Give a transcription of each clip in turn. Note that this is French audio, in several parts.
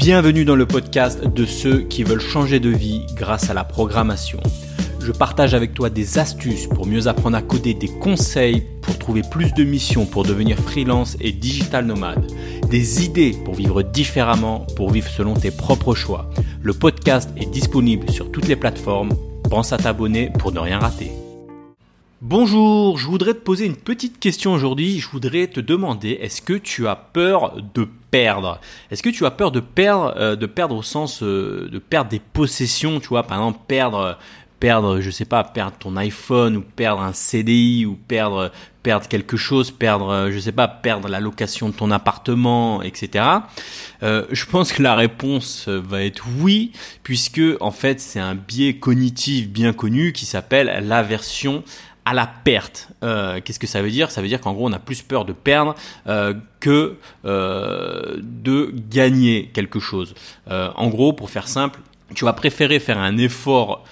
Bienvenue dans le podcast de ceux qui veulent changer de vie grâce à la programmation. Je partage avec toi des astuces pour mieux apprendre à coder, des conseils pour trouver plus de missions, pour devenir freelance et digital nomade, des idées pour vivre différemment, pour vivre selon tes propres choix. Le podcast est disponible sur toutes les plateformes. Pense à t'abonner pour ne rien rater. Bonjour, je voudrais te poser une petite question aujourd'hui. Je voudrais te demander, est-ce que tu as peur de perdre Est-ce que tu as peur de perdre, euh, de perdre au sens euh, de perdre des possessions, tu vois, par exemple perdre, perdre, je sais pas, perdre ton iPhone ou perdre un CDI ou perdre, perdre quelque chose, perdre, euh, je sais pas, perdre la location de ton appartement, etc. je pense que la réponse va être oui, puisque en fait c'est un biais cognitif bien connu qui s'appelle l'aversion la perte. Euh, qu'est-ce que ça veut dire? Ça veut dire qu'en gros, on a plus peur de perdre euh, que euh, de gagner quelque chose. en gros, pour faire simple, tu vas préférer faire un effort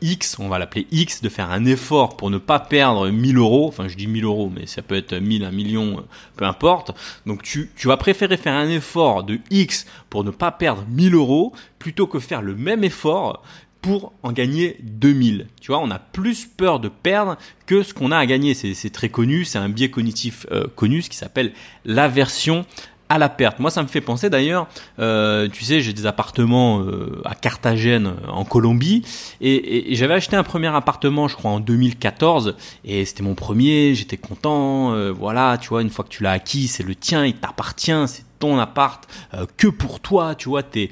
X, on va l'appeler X, de faire un effort pour ne pas perdre 1000 euros, enfin je dis 1000 euros, mais ça peut être 1000, 1 million, peu importe. Donc tu, tu vas préférer faire un effort de X pour ne pas perdre 1000 euros plutôt que faire le même effort pour en gagner 2000. Tu vois, on a plus peur de perdre que ce qu'on a à gagner. C'est très connu, c'est un biais cognitif euh, connu, ce qui s'appelle l'aversion à la perte. Moi, ça me fait penser d'ailleurs, euh, tu sais, j'ai des appartements euh, à Carthagène, en Colombie, et, j'avais acheté un premier appartement, je crois, en 2014, et c'était mon premier, j'étais content, voilà, tu vois, une fois que tu l'as acquis, c'est le tien, il t'appartient, ton appart euh, que pour toi, tu vois, t'es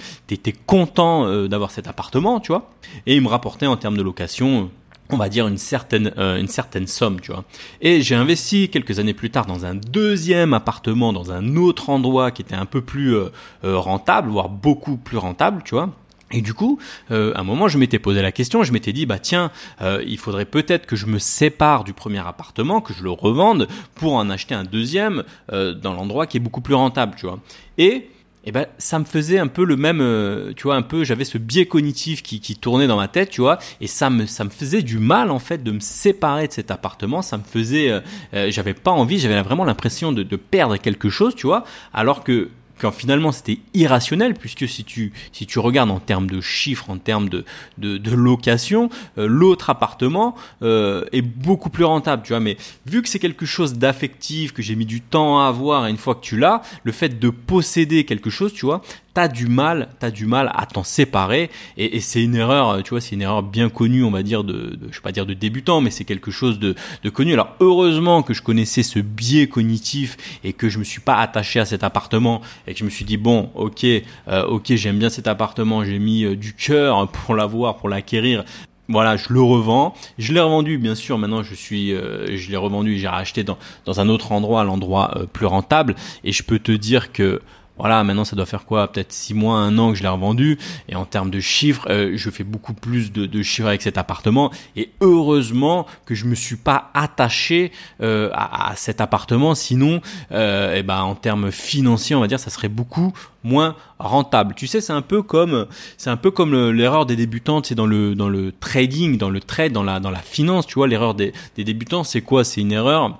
content euh, d'avoir cet appartement, tu vois, et il me rapportait en termes de location on va dire une certaine euh, une certaine somme, tu vois. Et j'ai investi quelques années plus tard dans un deuxième appartement dans un autre endroit qui était un peu plus rentable, voire beaucoup plus rentable, tu vois. Et du coup, euh, à un moment, je m'étais posé la question, je m'étais dit, bah tiens, euh, il faudrait peut-être que je me sépare du premier appartement, que je le revende pour en acheter un deuxième euh, dans l'endroit qui est beaucoup plus rentable, tu vois. Et eh ben ça me faisait un peu le même tu vois un peu j'avais ce biais cognitif qui, qui tournait dans ma tête tu vois. Et ça me ça me faisait du mal en fait de me séparer de cet appartement. Ça me faisait j'avais pas envie j'avais vraiment l'impression de, de perdre quelque chose tu vois. Alors que finalement c'était irrationnel puisque si tu regardes en termes de chiffres en termes de de, de location euh, l'autre appartement euh, est beaucoup plus rentable tu vois. Mais vu que c'est quelque chose d'affectif que j'ai mis du temps à avoir et une fois que tu l'as le fait de posséder quelque chose tu vois t'as du mal, t'as du mal à t'en séparer et, et c'est une erreur, tu vois, c'est une erreur bien connue, on va dire de, de je vais pas dire de débutant, mais c'est quelque chose de, de, connu. Alors heureusement que je connaissais ce biais cognitif et que je me suis pas attaché à cet appartement et que je me suis dit bon, ok, euh, ok, j'aime bien cet appartement, j'ai mis euh, du cœur pour l'avoir, pour l'acquérir, voilà, je le revends. Je l'ai revendu, bien sûr. Maintenant, je suis, euh, je l'ai revendu. J'ai racheté dans dans un autre endroit, l'endroit plus rentable. Et je peux te dire que voilà, maintenant ça doit faire quoi? Peut-être six mois, un an que je l'ai revendu. Et en termes de chiffres, euh, je fais beaucoup plus de, de, chiffres avec cet appartement. Et heureusement que je me suis pas attaché euh, à, cet appartement. Sinon, euh, eh ben en termes financiers, on va dire, ça serait beaucoup moins rentable. Tu sais, c'est un peu comme c'est un peu comme l'erreur des débutants, c'est dans le dans le trading, dans le trade, dans la dans la finance. Tu vois, l'erreur des, des débutants, c'est quoi? C'est une erreur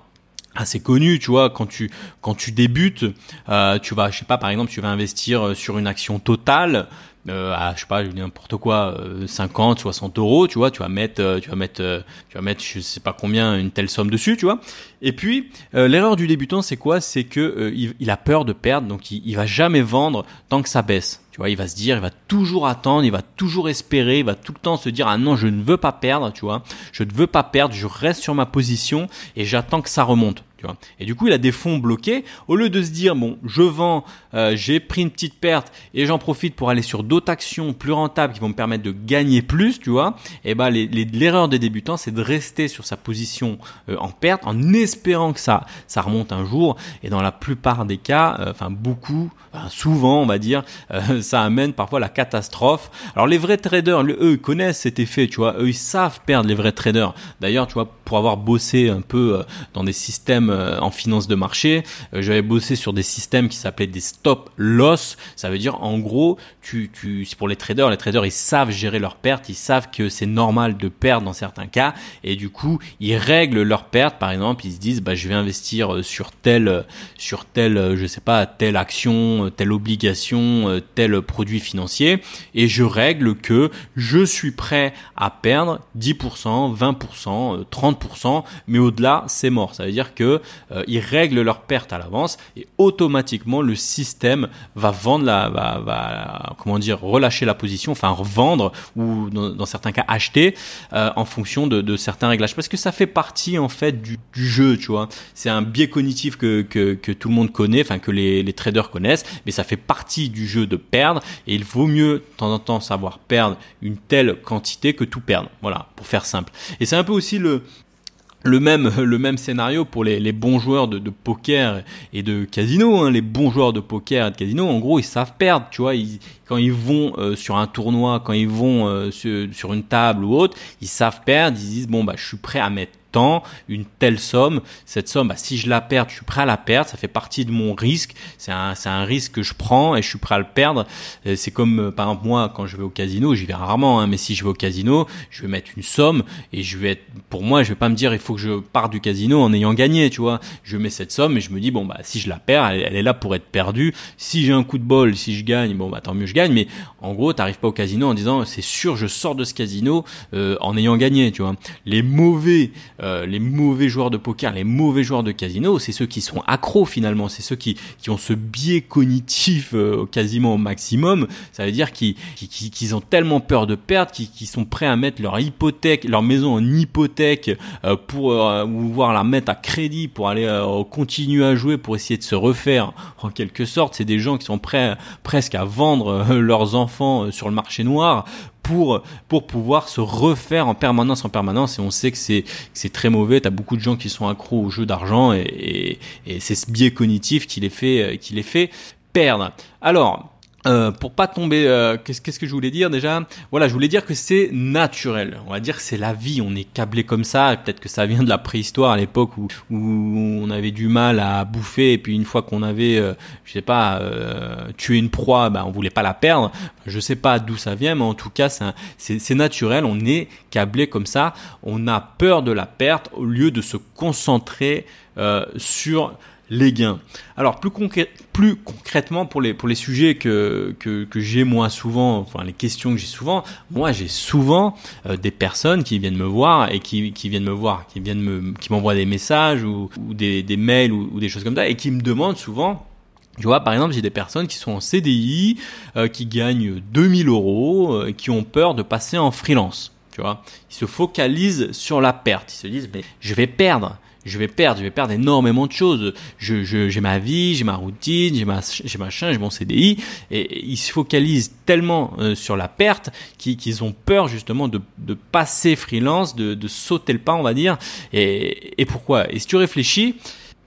assez connu, tu vois, quand tu quand tu débutes, euh, tu vas, je sais pas, par exemple, tu vas investir euh, sur une action totale, euh, je sais pas, n'importe quoi, 50, euh, 60 euros, tu vois, tu vas mettre, tu vas mettre, tu vas mettre, je sais pas combien, une telle somme dessus, tu vois. Et puis l'erreur du débutant, c'est quoi? C'est que il, a peur de perdre, donc il, il va jamais vendre tant que ça baisse. Tu vois, il va se dire, il va toujours attendre, il va toujours espérer, il va tout le temps se dire ah non, je ne veux pas perdre, tu vois, je ne veux pas perdre, je reste sur ma position et j'attends que ça remonte. Et du coup, il a des fonds bloqués. Au lieu de se dire, bon, je vends, euh, j'ai pris une petite perte et j'en profite pour aller sur d'autres actions plus rentables qui vont me permettre de gagner plus, tu vois. Et eh ben, l'erreur des débutants, c'est de rester sur sa position euh, en perte en espérant que ça, ça remonte un jour. Et dans la plupart des cas, euh, enfin beaucoup, souvent, on va dire, ça amène parfois la catastrophe. Alors les vrais traders, eux, ils connaissent cet effet, tu vois. Eux, ils savent perdre les vrais traders. D'ailleurs, tu vois, pour avoir bossé un peu dans des systèmes en finance de marché, j'avais bossé sur des systèmes qui s'appelaient des stop loss. Ça veut dire en gros, tu, tu, pour les traders, les traders ils savent gérer leurs pertes, ils savent que c'est normal de perdre dans certains cas, et du coup ils règlent leurs pertes. Par exemple, ils se disent bah je vais investir sur tel, sur tel, je sais pas, telle action, telle obligation, tel produit financier, et je règle que je suis prêt à perdre 10%, 20%, 30%, mais au-delà, c'est mort. Ça veut dire que euh, ils règlent leurs pertes à l'avance et automatiquement le système va vendre la, va, va comment dire, relâcher la position, enfin revendre ou dans, certains cas acheter euh, en fonction de, de, certains réglages, parce que ça fait partie en fait du, jeu, tu vois. C'est un biais cognitif que, que, que tout le monde connaît, enfin que les, les traders connaissent, mais ça fait partie du jeu de perdre et il vaut mieux de temps en temps savoir perdre une telle quantité que tout perdre. Voilà, pour faire simple. Et c'est un peu aussi le, le même, le même scénario pour les, les bons joueurs de, poker et de casino. Hein. Les bons joueurs de poker et de casino, en gros, ils savent perdre. Tu vois, ils, quand ils vont euh, sur un tournoi, quand ils vont euh, sur, sur, une table ou autre, ils savent perdre. Ils disent bon bah, je suis prêt à mettre une telle somme. Cette somme, bah, si je la perds, je suis prêt à la perdre. Ça fait partie de mon risque. C'est un, c'est un risque que je prends et je suis prêt à le perdre. Euh, c'est comme, euh, par exemple, moi, quand je vais au casino, j'y vais rarement, hein, mais si je vais au casino, je vais mettre une somme et je vais être, pour moi, je vais pas me dire, il faut que je parte du casino en ayant gagné, tu vois. Je mets cette somme et je me dis, bon, bah, si je la perds, elle, est là pour être perdue. Si j'ai un coup de bol, si je gagne, bon, bah, tant mieux, je gagne. Mais en gros, t'arrives pas au casino en disant, c'est sûr, je sors de ce casino euh, en ayant gagné, tu vois. Les mauvais euh, les mauvais joueurs de poker, les mauvais joueurs de casino, c'est ceux qui sont accros finalement, c'est ceux qui, qui ont ce biais cognitif euh, quasiment au maximum. Ça veut dire qu'ils ont tellement peur de perdre qu'ils sont prêts à mettre leur hypothèque, leur maison en hypothèque euh, pour ou voir la mettre à crédit pour aller continuer à jouer pour essayer de se refaire en quelque sorte. C'est des gens qui sont prêts presque à vendre leurs enfants sur le marché noir pour pour pouvoir se refaire en permanence en permanence. Et on sait que c'est c'est très mauvais. Tu as beaucoup de gens qui sont accros au jeu d'argent et, et, et c'est ce biais cognitif qui les fait qui les fait perdre. Alors euh, pour pas tomber, euh, qu'est-ce, que je voulais dire déjà? Voilà, je voulais dire que c'est naturel. On va dire que c'est la vie. On est câblé comme ça. Peut-être que ça vient de la préhistoire à l'époque où, où on avait du mal à bouffer et puis une fois qu'on avait, euh, je sais pas, euh, tué une proie, bah, on voulait pas la perdre. Je sais pas d'où ça vient, mais en tout cas, c'est, naturel. On est câblé comme ça. On a peur de la perte au lieu de se concentrer sur les gains. Alors plus, plus concrètement pour les, pour les sujets que, que, que j'ai moins souvent, enfin les questions que j'ai souvent, moi j'ai souvent euh, des personnes qui viennent me voir et qui, qui viennent me voir, qui viennent me, qui m'envoient des messages ou, des, mails ou, ou, des choses comme ça et qui me demandent souvent tu vois, par exemple, j'ai des personnes qui sont en CDI, euh, qui gagnent 2000 euros, euh, qui ont peur de passer en freelance. Tu vois, ils se focalisent sur la perte. Ils se disent, mais je vais perdre je vais perdre, je vais perdre énormément de choses. Je, j'ai ma vie, j'ai ma routine, j'ai ma, j'ai machin, j'ai mon CDI, et, ils se focalisent tellement euh, sur la perte qu'ils, ont peur justement de, de passer freelance, de, de sauter le pas, on va dire. Et, et pourquoi? Et si tu réfléchis,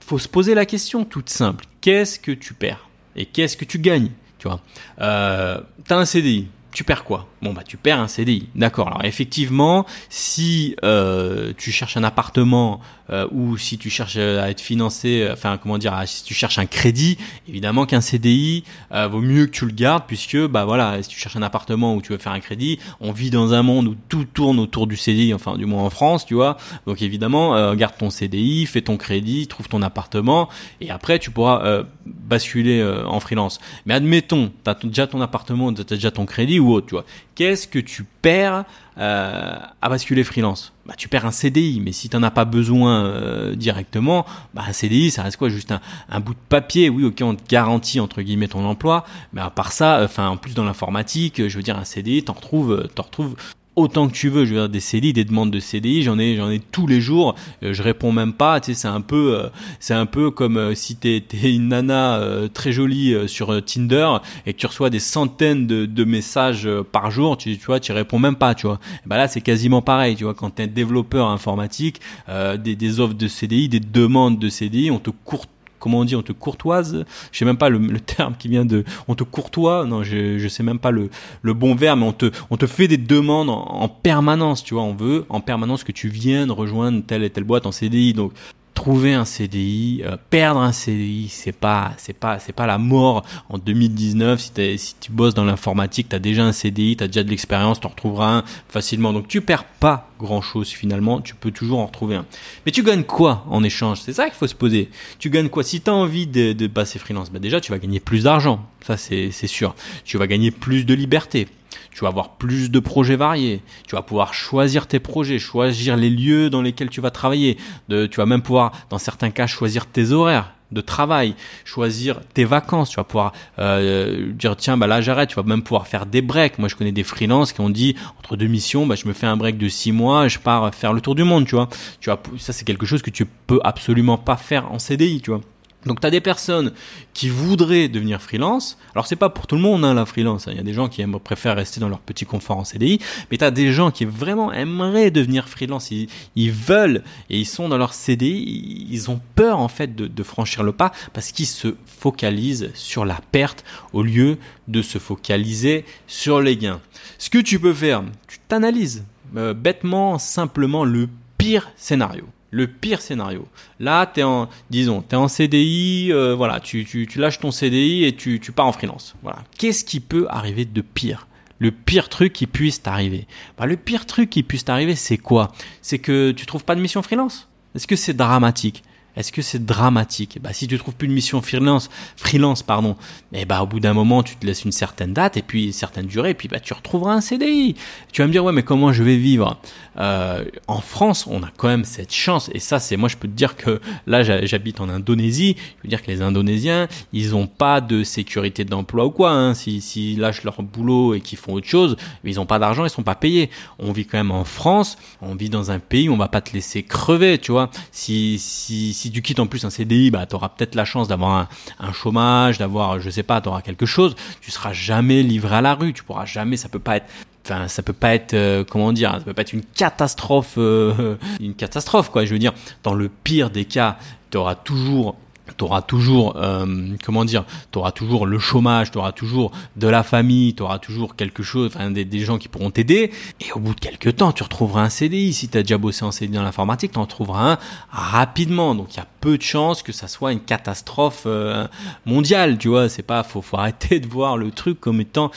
faut se poser la question toute simple. Qu'est-ce que tu perds? Et qu'est-ce que tu gagnes? Tu vois, euh, t'as un CDI, tu perds quoi? Bon bah tu perds un CDI, d'accord. Alors effectivement, si euh, tu cherches un appartement euh, ou si tu cherches à être financé, euh, enfin comment dire, si tu cherches un crédit, évidemment qu'un CDI vaut mieux que tu le gardes puisque bah voilà, si tu cherches un appartement ou tu veux faire un crédit, on vit dans un monde où tout tourne autour du CDI, enfin du moins en France, tu vois. Donc évidemment, garde ton CDI, fais ton crédit, trouve ton appartement et après tu pourras basculer en freelance. Mais admettons, tu déjà ton appartement, tu déjà ton crédit ou autre, tu vois qu'est-ce que tu perds euh, à basculer freelance? Bah, Tu perds un CDI, mais si tu n'en as pas besoin euh, directement, bah, un CDI, ça reste quoi? Juste un, bout de papier, oui, ok, on te garantit, entre guillemets, ton emploi, mais à part ça, enfin, en plus dans l'informatique, je veux dire, un CDI, t'en retrouves, t'en retrouves autant que tu veux. Je veux dire, des CDI, des demandes de CDI, j'en ai, j'en ai tous les jours. Euh, je réponds même pas. Tu sais, c'est un peu, euh, c'est un peu comme euh, si t'es, es une nana très jolie sur Tinder et que tu reçois des centaines de, messages par jour. Tu, vois, tu réponds même pas. Tu vois. bah là, c'est quasiment pareil. Tu vois, quand t'es développeur informatique, des, des offres de CDI, des demandes de CDI, on te court comment on dit, on te courtoise. Je sais même pas le, terme qui vient de, on te courtoie. Non, je, je sais même pas le, le bon verbe, mais on te, on te fait des demandes en, permanence, tu vois. On veut en permanence que tu viennes rejoindre telle et telle boîte en CDI. Donc, trouver un CDI, euh, perdre un CDI, c'est pas, c'est pas, c'est pas la mort en 2019. Si, tu bosses dans l'informatique, tu as déjà un CDI, tu as déjà de l'expérience, tu retrouveras un facilement. Donc tu perds pas grand chose finalement, tu peux toujours en retrouver un. Mais tu gagnes quoi en échange? C'est ça qu'il faut se poser. Tu gagnes quoi? Si tu as envie de, de passer freelance, bah déjà tu vas gagner plus d'argent, ça c'est sûr. Tu vas gagner plus de liberté tu vas avoir plus de projets variés, tu vas pouvoir choisir tes projets, choisir les lieux dans lesquels tu vas travailler, de, tu vas même pouvoir, dans certains cas, choisir tes horaires de travail, choisir tes vacances, tu vas pouvoir euh, dire tiens bah là j'arrête, tu vas même pouvoir faire des breaks. Moi je connais des freelances qui ont dit entre deux missions, bah je me fais un break de six mois, je pars faire le tour du monde, tu vois. Tu vois ça c'est quelque chose que tu peux absolument pas faire en CDI, tu vois. Donc tu as des personnes qui voudraient devenir freelance. Alors c'est pas pour tout le monde hein, la freelance. Hein. Il y a des gens qui préfèrent rester dans leur petit confort en CDI, mais tu des gens qui vraiment aimeraient devenir freelance. Ils, veulent et ils sont dans leur CDI. Ils ont peur en fait de, franchir le pas parce qu'ils se focalisent sur la perte au lieu de se focaliser sur les gains. Ce que tu peux faire, tu t'analyses euh, bêtement, simplement le pire scénario le pire scénario. Là, tu es en, disons, tu es en CDI, euh, voilà, tu, tu, tu, lâches ton CDI et tu, tu pars en freelance. Voilà. Qu'est-ce qui peut arriver de pire? Le pire truc qui puisse t'arriver bah, Le pire truc qui puisse t'arriver, c'est quoi? C'est que tu trouves pas de mission freelance? Est-ce que c'est dramatique? Est-ce que c'est dramatique? Bah si tu trouves plus de mission freelance, freelance pardon, et eh bah au bout d'un moment tu te laisses une certaine date et puis une certaine durée, et puis bah tu retrouveras un CDI. Tu vas me dire ouais mais comment je vais vivre? Euh, En France on a quand même cette chance et ça c'est moi je peux te dire que là j'habite en Indonésie, je veux dire que les Indonésiens ils ont pas de sécurité d'emploi ou quoi. Hein. Si s'ils lâchent leur boulot et qu'ils font autre chose, ils ont pas d'argent, ils sont pas payés. On vit quand même en France, on vit dans un pays où on va pas te laisser crever, tu vois. Si si si tu quittes en plus un CDI, bah, tu auras peut-être la chance d'avoir un, chômage, d'avoir, je sais pas, tu auras quelque chose. Tu seras jamais livré à la rue. Tu pourras jamais, ça peut pas être Enfin, ça peut pas être euh, comment dire ça peut pas être une catastrophe euh, une catastrophe quoi je veux dire dans le pire des cas tu auras toujours tu auras toujours euh, comment dire tu toujours le chômage tu auras toujours de la famille tu auras toujours quelque chose enfin des, gens qui pourront t'aider. Et au bout de quelques temps tu retrouveras un CDI si tu as déjà bossé en CDI dans l'informatique tu en trouveras un rapidement. Donc il y a peu de chances que ça soit une catastrophe euh, mondiale tu vois. C'est pas faut arrêter de voir le truc comme étant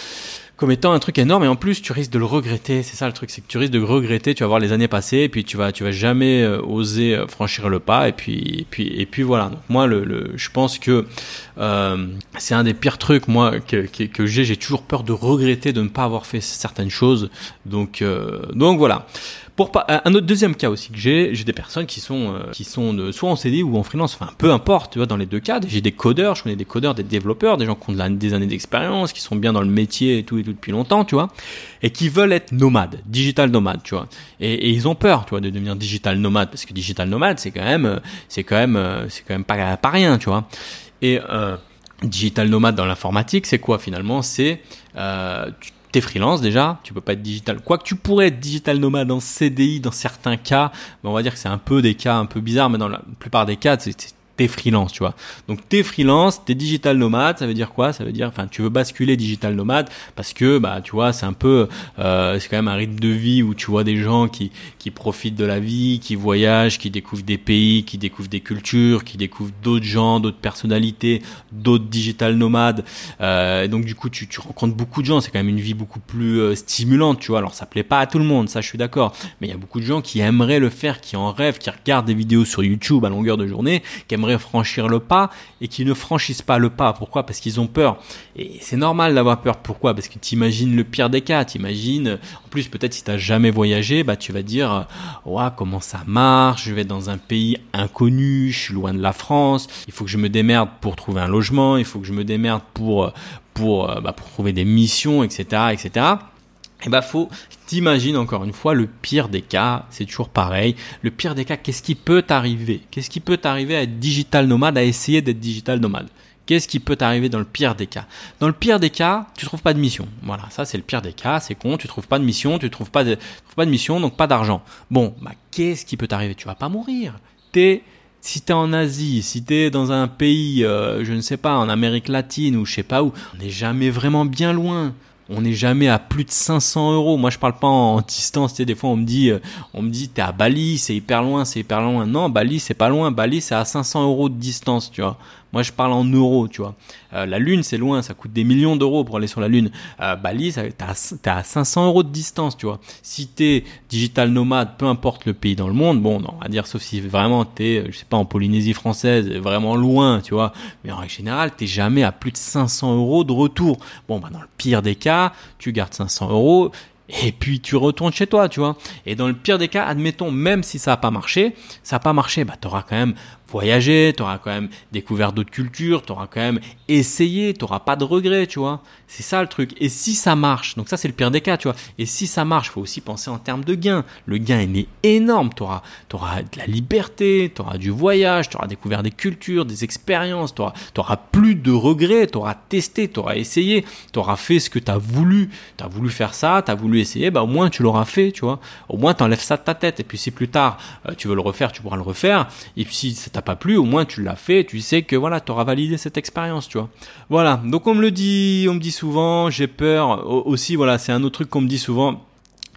comme étant un truc énorme et en plus tu risques de le regretter. C'est ça le truc c'est que tu risques de regretter tu vas voir les années passées et puis tu vas tu vas jamais euh, oser euh, franchir le pas et puis et puis et puis voilà. Donc moi le, le je pense que euh, c'est un des pires trucs moi que que, que j'ai. J'ai toujours peur de regretter de ne pas avoir fait certaines choses. Donc euh, donc voilà pour un autre deuxième cas aussi que j'ai, j'ai des personnes qui sont euh, qui sont de, soit en CD ou en freelance, enfin peu importe, tu vois, dans les deux cas. J'ai des codeurs, je connais des codeurs, des développeurs, des gens qui ont des années d'expérience, qui sont bien dans le métier et tout et tout depuis longtemps, tu vois, et qui veulent être nomades, digital nomades, tu vois. Et, ils ont peur, tu vois, de devenir digital nomade parce que digital nomade, c'est quand même, c'est quand même, c'est quand même pas pas rien, tu vois. Et euh, digital nomade dans l'informatique, c'est quoi finalement? C'est euh, t'es freelance déjà, tu peux pas être digital. Quoique tu pourrais être digital nomade en CDI dans certains cas, mais on va dire que c'est un peu des cas un peu bizarres, mais dans la plupart des cas, c'est freelance, tu vois. Donc t'es freelance, t'es digital nomade, ça veut dire quoi? Ça veut dire, enfin, tu veux basculer digital nomade parce que, bah, tu vois, c'est un peu, euh, c'est quand même un rythme de vie où tu vois des gens qui qui profitent de la vie, qui voyagent, qui découvrent des pays, qui découvrent des cultures, qui découvrent d'autres gens, d'autres personnalités, d'autres digital nomades. Euh, donc du coup, tu, tu rencontres beaucoup de gens. C'est quand même une vie beaucoup plus euh, stimulante, tu vois. Alors ça plaît pas à tout le monde, ça je suis d'accord. Mais il y a beaucoup de gens qui aimeraient le faire, qui en rêvent, qui regardent des vidéos sur YouTube à longueur de journée, qui aimeraient franchir le pas et qui ne franchissent pas le pas. Pourquoi? Parce qu'ils ont peur. Et c'est normal d'avoir peur. Pourquoi? Parce que tu imagines le pire des cas. Tu imagines, en plus peut-être si tu jamais voyagé, bah tu vas dire, ouais, comment ça marche? Je vais dans un pays inconnu, je suis loin de la France, il faut que je me démerde pour trouver un logement, il faut que je me démerde pour pour, bah, pour trouver des missions, etc., etc et eh bah faut t'imagines encore une fois le pire des cas, c'est toujours pareil. Le pire des cas, qu'est-ce qui peut t'arriver? Qu'est-ce qui peut t'arriver à être digital nomade, à essayer d'être digital nomade? Qu'est-ce qui peut t'arriver dans le pire des cas? Dans le pire des cas, tu trouves pas de mission. Voilà, ça c'est le pire des cas, c'est con, tu trouves pas de mission, tu trouves pas de, trouves pas de mission, donc pas d'argent. Bon, bah qu'est-ce qui peut t'arriver? Tu vas pas mourir. T'es Si t'es en Asie, si t'es dans un pays, euh, je ne sais pas, en Amérique latine ou je sais pas où, on n'est jamais vraiment bien loin on n'est jamais à plus de 500 euros. Moi, je parle pas en, distance. Des fois, on me dit, euh, on me dit, t'es à Bali, c'est hyper loin, c'est hyper loin. Non, Bali, c'est pas loin. Bali, c'est à 500 euros de distance, tu vois. Moi, je parle en euros, tu vois. Euh, la Lune, c'est loin, ça coûte des millions d'euros pour aller sur la Lune. Euh, Bali, t'es à, 500 euros de distance, tu vois. Si t'es digital nomade, peu importe le pays dans le monde, bon, on va dire, sauf si vraiment t'es, je sais pas, en Polynésie française, vraiment loin, tu vois. Mais en règle générale, t'es jamais à plus de 500 euros de retour. Bon, bah, dans le pire des cas, tu gardes 500 euros et puis tu retournes chez toi, tu vois. Et dans le pire des cas, admettons, même si ça n'a pas marché, ça n'a pas marché, bah, tu auras quand même voyager, tu auras quand même découvert d'autres cultures, tu auras quand même essayé, tu n'auras pas de regrets, tu vois. C'est ça le truc. Et si ça marche, donc ça c'est le pire des cas, tu vois. Et si ça marche, faut aussi penser en termes de gains. Le gain il est énorme, tu auras, auras de la liberté, tu auras du voyage, tu auras découvert des cultures, des expériences, tu auras, plus de regrets, tu auras testé, tu auras essayé, tu auras fait ce que tu as voulu. Tu as voulu faire ça, tu as voulu essayer, bah au moins tu l'auras fait, tu vois. Au moins tu enlèves ça de ta tête. Et puis si plus tard euh, tu veux le refaire, tu pourras le refaire. Et puis si ça pas plu, au moins tu l'as fait, tu sais que voilà, tu auras validé cette expérience, tu vois. Voilà, donc on me le dit, on me dit souvent, j'ai peur. Aussi, voilà, c'est un autre truc qu'on me dit souvent.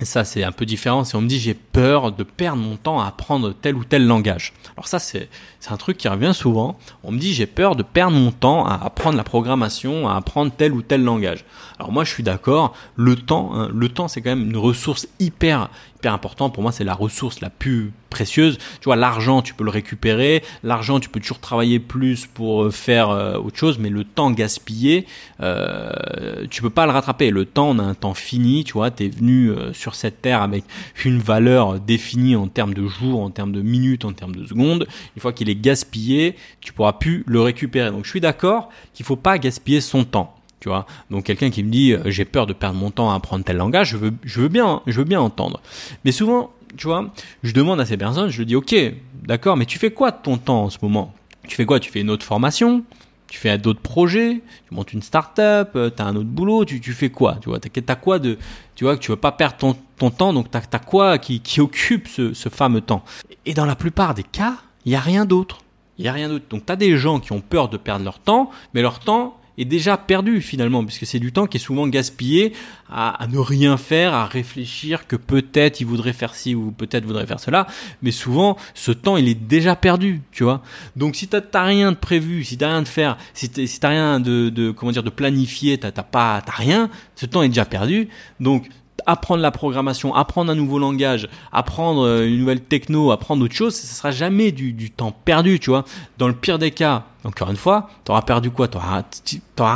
Ça, c'est un peu différent. C'est on me dit j'ai peur de perdre mon temps à apprendre tel ou tel langage. Alors ça, c'est un truc qui revient souvent. On me dit j'ai peur de perdre mon temps à apprendre la programmation, à apprendre tel ou tel langage. Alors moi, je suis d'accord. Le temps, hein, le temps, c'est quand même une ressource hyper important. Pour moi, c'est la ressource la plus précieuse. Tu vois, l'argent, tu peux le récupérer. L'argent, tu peux toujours travailler plus pour euh, faire euh, autre chose, mais le temps gaspillé, euh, tu peux pas le rattraper. Le temps, on a un temps fini. Tu vois, tu es venu euh, sur cette terre avec une valeur définie en termes de jours, en termes de minutes, en termes de secondes. Une fois qu'il est gaspillé, tu pourras plus le récupérer. Donc, je suis d'accord qu'il faut pas gaspiller son temps. Tu vois Donc quelqu'un qui me dit j'ai peur de perdre mon temps à apprendre tel langage, je veux, je veux bien, je veux bien entendre. Mais souvent, tu vois, je demande à ces personnes, je dis ok, d'accord, mais tu fais quoi de ton temps en ce moment? Tu fais quoi? Tu fais une autre formation? Tu fais d'autres projets, tu montes une start-up, euh, tu as un autre boulot, tu, tu fais quoi? Tu vois, t'as quoi de, tu vois, que tu veux pas perdre ton, ton temps, donc t'as as quoi qui, qui occupe ce, ce fameux temps? Et dans la plupart des cas, il y a rien d'autre. Il y a rien d'autre. Donc tu as des gens qui ont peur de perdre leur temps, mais leur temps, est déjà perdu finalement, puisque c'est du temps qui est souvent gaspillé à, ne rien faire, à réfléchir que peut-être il voudrait faire ci ou peut-être voudrait faire cela, mais souvent ce temps il est déjà perdu, tu vois. Donc si t'as rien de prévu, si t'as rien de faire, si t'as rien de, de, comment dire de planifier, t'as pas, t'as rien, ce temps est déjà perdu. Donc apprendre la programmation, apprendre un nouveau langage, apprendre euh, une nouvelle techno, apprendre autre chose, ça sera jamais du, temps perdu, tu vois. Dans le pire des cas, encore une fois, t'auras perdu quoi? T'auras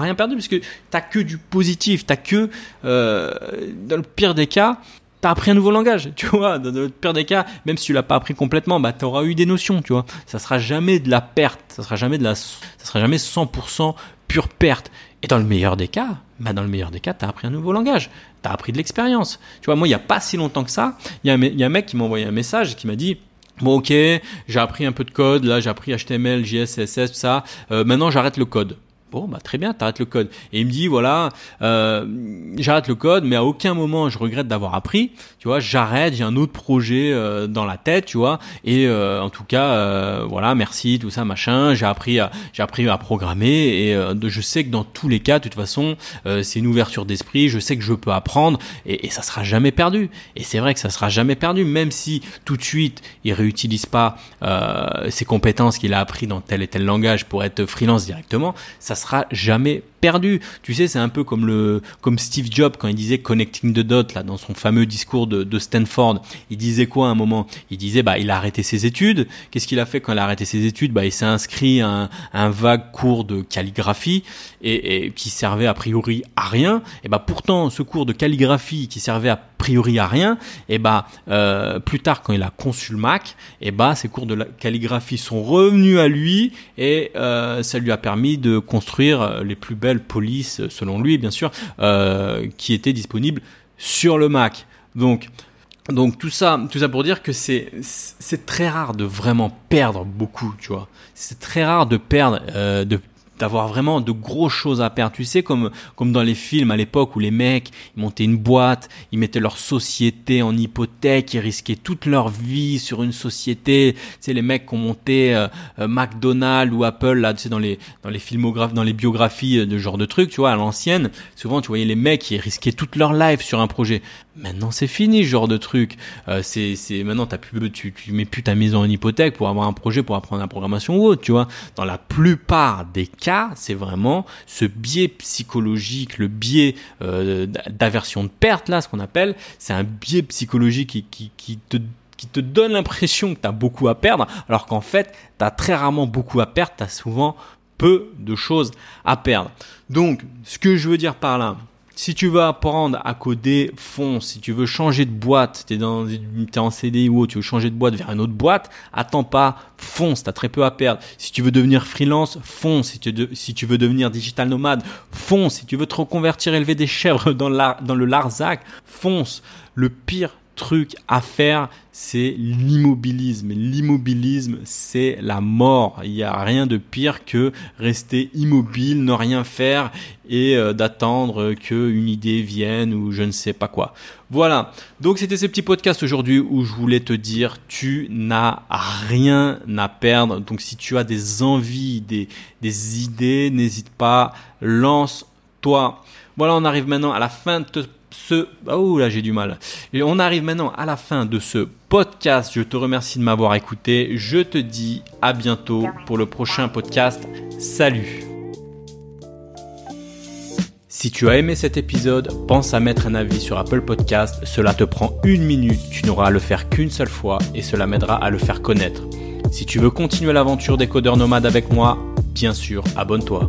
rien perdu parce que t'as que du positif, t'as que euh, dans le pire des cas, t'as appris un nouveau langage, tu vois. Dans le pire des cas, même si tu l'as pas appris complètement, bah t'auras eu des notions, tu vois. Ça sera jamais de la perte, ça sera jamais de la, ça sera jamais 100% pure perte. Et dans le meilleur des cas, bah dans le meilleur des cas, tu as appris un nouveau langage, tu as appris de l'expérience. Tu vois, moi, il n'y a pas si longtemps que ça, il y, a un mec qui m'a envoyé un message qui m'a dit, bon ok, j'ai appris un peu de code, là j'ai appris HTML, JS, CSS, tout ça, euh, maintenant j'arrête le code. Bon, bah très bien, t'arrêtes le code. Et il me dit, voilà, euh, j'arrête le code, mais à aucun moment je regrette d'avoir appris. Tu vois, j'arrête, j'ai un autre projet euh, dans la tête, tu vois. Et euh, en tout cas, euh, voilà, merci, tout ça, machin. J'ai appris à, j'ai appris à programmer et je sais que dans tous les cas, de toute façon, c'est une ouverture d'esprit. Je sais que je peux apprendre et, et ça sera jamais perdu. Et c'est vrai que ça sera jamais perdu, même si tout de suite il réutilise pas ses compétences qu'il a appris dans tel et tel langage pour être freelance directement. Ça sera jamais perdu. Tu sais, c'est un peu comme le comme Steve Jobs quand il disait connecting the dots là dans son fameux discours de, Stanford. Il disait quoi à un moment? Il disait bah il a arrêté ses études. Qu'est-ce qu'il a fait quand il a arrêté ses études? Bah il s'est inscrit à un, un, vague cours de calligraphie et, qui servait a priori à rien. Et bah pourtant ce cours de calligraphie qui servait a priori à rien, et bah euh, plus tard quand il a conçu le Mac, et bah ces cours de calligraphie sont revenus à lui et euh, ça lui a permis de construire les plus belles police, selon lui, bien sûr, euh, qui était disponible sur le Mac. Donc, donc tout ça, tout ça pour dire que c'est très rare de vraiment perdre beaucoup, tu vois. C'est très rare de perdre, euh, de d'avoir vraiment de grosses choses à perdre. Tu sais, comme, comme dans les films à l'époque où les mecs, ils montaient une boîte, ils mettaient leur société en hypothèque, ils risquaient toute leur vie sur une société. Tu sais, les mecs qui ont monté euh, euh, McDonald's ou Apple, là, tu sais, dans les, dans les filmographes, dans les biographies de genre de trucs, tu vois, à l'ancienne, souvent, tu voyais les mecs qui risquaient toute leur life sur un projet. Maintenant, c'est fini, ce genre de truc. Euh, c'est, maintenant, t'as plus, tu, tu mets plus ta maison en hypothèque pour avoir un projet, pour apprendre la programmation ou autre, tu vois. Dans la plupart des cas, c'est vraiment ce biais psychologique, le biais euh, d'aversion de perte, là, ce qu'on appelle, c'est un biais psychologique qui te qui te donne l'impression que tu as beaucoup à perdre, alors qu'en fait, tu as très rarement beaucoup à perdre, tu as souvent peu de choses à perdre. Donc, ce que je veux dire par là, si tu veux apprendre à coder, fonce. Si tu veux changer de boîte, t'es dans, t'es en CDI ou tu veux changer de boîte vers une autre boîte, attends pas, fonce. T'as très peu à perdre. Si tu veux devenir freelance, fonce. Si tu, veux devenir digital nomade, fonce. Si tu veux te reconvertir, élever des chèvres dans, dans le Larzac, fonce. Le pire truc à faire, c'est l'immobilisme. L'immobilisme, c'est la mort. Il n'y a rien de pire que rester immobile, ne rien faire et euh, d'attendre qu'une idée vienne ou je ne sais pas quoi. Voilà. Donc c'était ce petit podcast aujourd'hui où je voulais te dire, tu n'as rien à perdre. Donc si tu as des envies, des, des idées, n'hésite pas, lance-toi. Voilà, on arrive maintenant à la fin de ce... Là j'ai du mal. Et on arrive maintenant à la fin de ce podcast. Je te remercie de m'avoir écouté. Je te dis à bientôt pour le prochain podcast. Salut si tu as aimé cet épisode, pense à mettre un avis sur Apple Podcast. Cela te prend une minute, tu n'auras à le faire qu'une seule fois et cela m'aidera à le faire connaître. Si tu veux continuer l'aventure des codeurs nomades avec moi, bien sûr, abonne-toi.